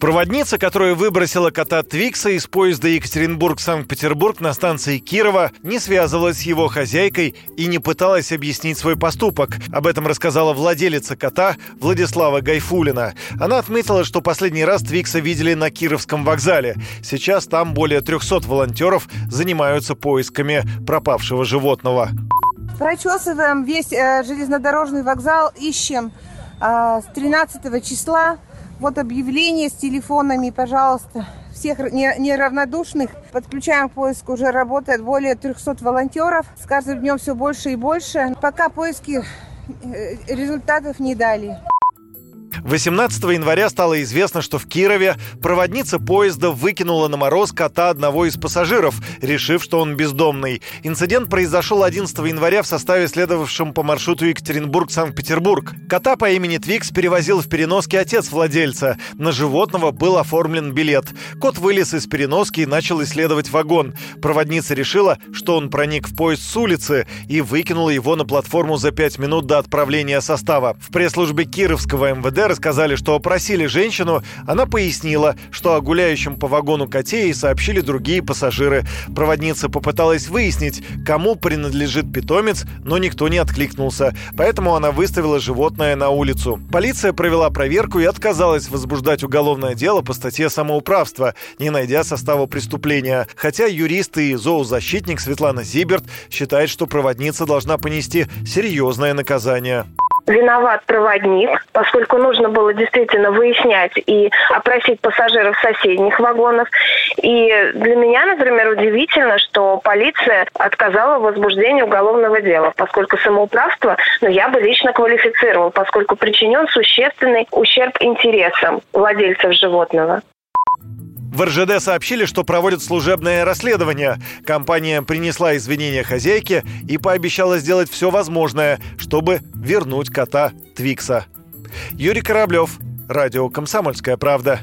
Проводница, которая выбросила кота Твикса из поезда Екатеринбург-Санкт-Петербург на станции Кирова, не связывалась с его хозяйкой и не пыталась объяснить свой поступок. Об этом рассказала владелица кота Владислава Гайфулина. Она отметила, что последний раз Твикса видели на Кировском вокзале. Сейчас там более 300 волонтеров занимаются поисками пропавшего животного. Прочесываем весь э, железнодорожный вокзал, ищем э, с 13 числа вот объявление с телефонами, пожалуйста. Всех неравнодушных подключаем к поиску. Уже работает более 300 волонтеров. С каждым днем все больше и больше. Пока поиски э, результатов не дали. 18 января стало известно, что в Кирове проводница поезда выкинула на мороз кота одного из пассажиров, решив, что он бездомный. Инцидент произошел 11 января в составе следовавшем по маршруту Екатеринбург-Санкт-Петербург. Кота по имени Твикс перевозил в переноске отец владельца. На животного был оформлен билет. Кот вылез из переноски и начал исследовать вагон. Проводница решила, что он проник в поезд с улицы и выкинула его на платформу за 5 минут до отправления состава. В пресс-службе Кировского МВД рассказали, что опросили женщину, она пояснила, что о гуляющем по вагону коте ей сообщили другие пассажиры. Проводница попыталась выяснить, кому принадлежит питомец, но никто не откликнулся, поэтому она выставила животное на улицу. Полиция провела проверку и отказалась возбуждать уголовное дело по статье самоуправства, не найдя состава преступления. Хотя юрист и зоозащитник Светлана Зиберт считает, что проводница должна понести серьезное наказание виноват проводник, поскольку нужно было действительно выяснять и опросить пассажиров соседних вагонов. И для меня, например, удивительно, что полиция отказала в возбуждении уголовного дела, поскольку самоуправство, ну, я бы лично квалифицировал, поскольку причинен существенный ущерб интересам владельцев животного. В РЖД сообщили, что проводят служебное расследование. Компания принесла извинения хозяйке и пообещала сделать все возможное, чтобы вернуть кота Твикса. Юрий Кораблев, Радио «Комсомольская правда».